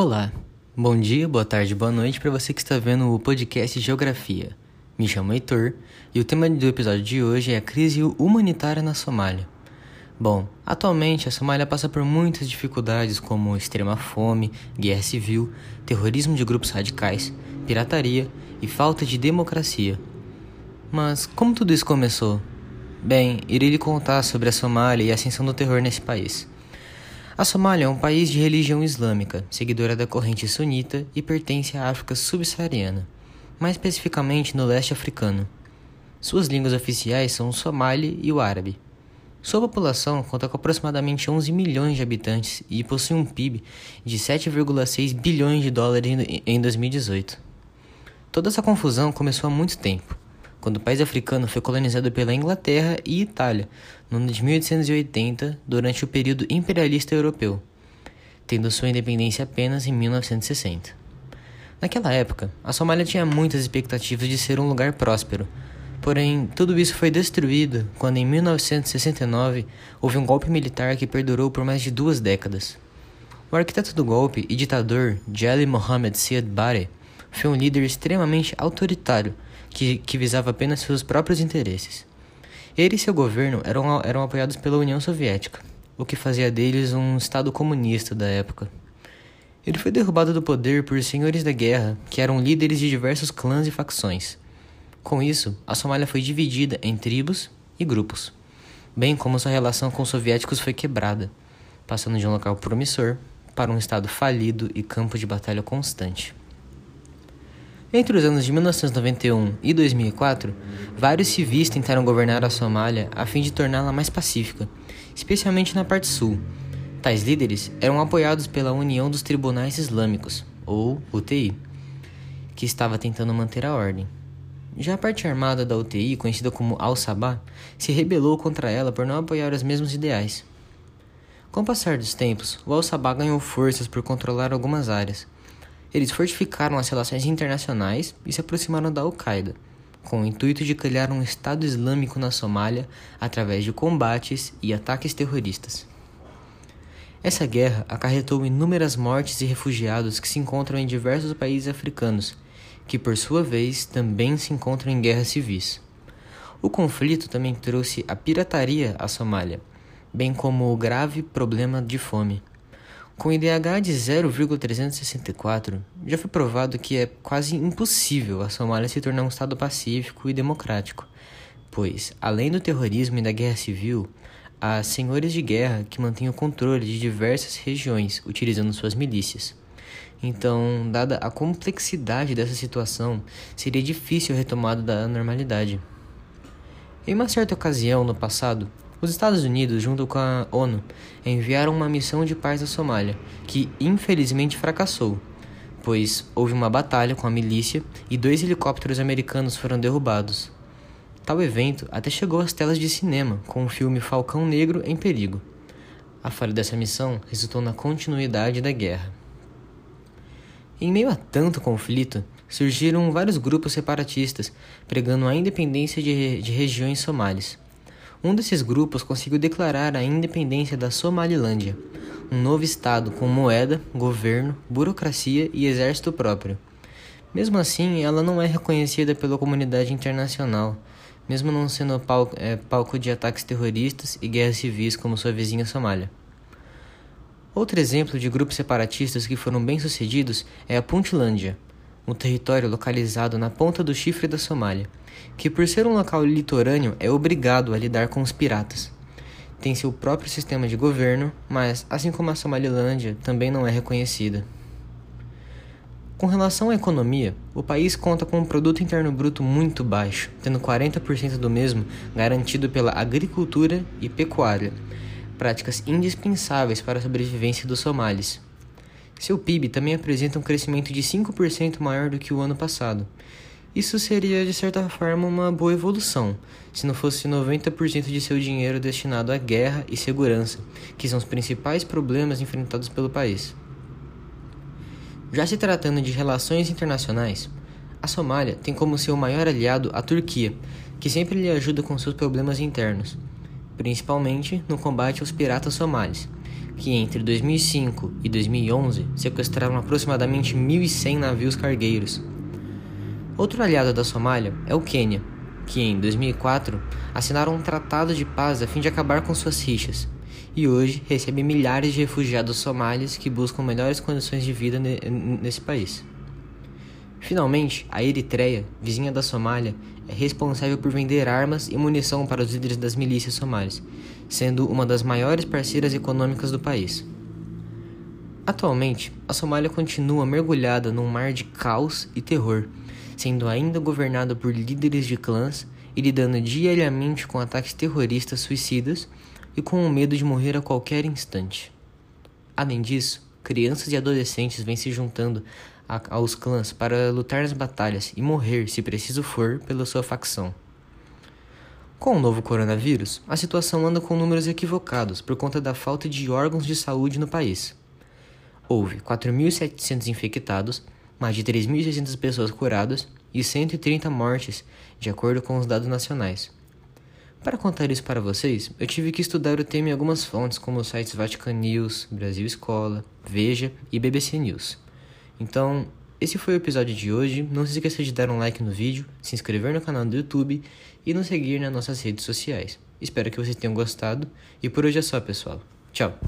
Olá, bom dia, boa tarde, boa noite para você que está vendo o podcast Geografia. Me chamo Heitor e o tema do episódio de hoje é a crise humanitária na Somália. Bom, atualmente a Somália passa por muitas dificuldades como extrema fome, guerra civil, terrorismo de grupos radicais, pirataria e falta de democracia. Mas como tudo isso começou? Bem, irei lhe contar sobre a Somália e a ascensão do terror nesse país. A Somália é um país de religião islâmica, seguidora da corrente sunita e pertence à África subsaariana, mais especificamente no leste africano. Suas línguas oficiais são o somali e o árabe. Sua população conta com aproximadamente 11 milhões de habitantes e possui um PIB de 7,6 bilhões de dólares em 2018. Toda essa confusão começou há muito tempo quando o país africano foi colonizado pela Inglaterra e Itália no ano de 1880, durante o período imperialista europeu, tendo sua independência apenas em 1960. Naquela época, a Somália tinha muitas expectativas de ser um lugar próspero, porém tudo isso foi destruído quando em 1969 houve um golpe militar que perdurou por mais de duas décadas. O arquiteto do golpe e ditador Jali Mohammed Siad Barre foi um líder extremamente autoritário que, que visava apenas seus próprios interesses. Ele e seu governo eram, eram apoiados pela União Soviética, o que fazia deles um Estado comunista da época. Ele foi derrubado do poder por senhores da guerra, que eram líderes de diversos clãs e facções. Com isso, a Somália foi dividida em tribos e grupos, bem como sua relação com os soviéticos foi quebrada, passando de um local promissor para um estado falido e campo de batalha constante. Entre os anos de 1991 e 2004, vários civis tentaram governar a Somália a fim de torná-la mais pacífica, especialmente na parte sul. Tais líderes eram apoiados pela União dos Tribunais Islâmicos, ou UTI, que estava tentando manter a ordem. Já a parte armada da UTI, conhecida como Al-Sabah, se rebelou contra ela por não apoiar os mesmos ideais. Com o passar dos tempos, o Al-Sabah ganhou forças por controlar algumas áreas eles fortificaram as relações internacionais e se aproximaram da Al-Qaeda, com o intuito de criar um Estado Islâmico na Somália através de combates e ataques terroristas. Essa guerra acarretou inúmeras mortes e refugiados que se encontram em diversos países africanos, que por sua vez também se encontram em guerras civis. O conflito também trouxe a pirataria à Somália, bem como o grave problema de fome. Com IDH de 0,364, já foi provado que é quase impossível a Somália se tornar um Estado pacífico e democrático, pois, além do terrorismo e da guerra civil, há senhores de guerra que mantêm o controle de diversas regiões utilizando suas milícias. Então, dada a complexidade dessa situação, seria difícil a retomada da normalidade. Em uma certa ocasião no passado, os Estados Unidos, junto com a ONU, enviaram uma missão de paz à Somália, que infelizmente fracassou, pois houve uma batalha com a milícia e dois helicópteros americanos foram derrubados. Tal evento até chegou às telas de cinema com o filme Falcão Negro em Perigo. A falha dessa missão resultou na continuidade da guerra. Em meio a tanto conflito, surgiram vários grupos separatistas pregando a independência de, de regiões somalis. Um desses grupos conseguiu declarar a independência da Somalilândia, um novo estado com moeda, governo, burocracia e exército próprio. Mesmo assim, ela não é reconhecida pela comunidade internacional, mesmo não sendo palco, é, palco de ataques terroristas e guerras civis como sua vizinha Somália. Outro exemplo de grupos separatistas que foram bem-sucedidos é a Puntlândia, um território localizado na ponta do chifre da Somália, que por ser um local litorâneo é obrigado a lidar com os piratas. Tem seu próprio sistema de governo, mas, assim como a Somalilândia, também não é reconhecida. Com relação à economia, o país conta com um produto interno bruto muito baixo, tendo 40% do mesmo garantido pela agricultura e pecuária, práticas indispensáveis para a sobrevivência dos somalis. Seu PIB também apresenta um crescimento de 5% maior do que o ano passado. Isso seria, de certa forma, uma boa evolução, se não fosse 90% de seu dinheiro destinado à guerra e segurança, que são os principais problemas enfrentados pelo país. Já se tratando de relações internacionais, a Somália tem como seu maior aliado a Turquia, que sempre lhe ajuda com seus problemas internos, principalmente no combate aos piratas somalis que entre 2005 e 2011 sequestraram aproximadamente 1.100 navios cargueiros. Outro aliado da Somália é o Quênia, que em 2004 assinaram um tratado de paz a fim de acabar com suas rixas, e hoje recebe milhares de refugiados somalis que buscam melhores condições de vida nesse país. Finalmente, a Eritreia, vizinha da Somália, é responsável por vender armas e munição para os líderes das milícias somalis, sendo uma das maiores parceiras econômicas do país. Atualmente, a Somália continua mergulhada num mar de caos e terror, sendo ainda governada por líderes de clãs e lidando diariamente com ataques terroristas suicidas e com o medo de morrer a qualquer instante. Além disso, crianças e adolescentes vêm se juntando aos clãs para lutar nas batalhas e morrer, se preciso for, pela sua facção. Com o novo coronavírus, a situação anda com números equivocados por conta da falta de órgãos de saúde no país. Houve 4.700 infectados, mais de 3.600 pessoas curadas e 130 mortes, de acordo com os dados nacionais. Para contar isso para vocês, eu tive que estudar o tema em algumas fontes, como os sites Vatican News, Brasil Escola, Veja e BBC News. Então, esse foi o episódio de hoje. Não se esqueça de dar um like no vídeo, se inscrever no canal do YouTube e nos seguir nas nossas redes sociais. Espero que vocês tenham gostado e por hoje é só, pessoal. Tchau!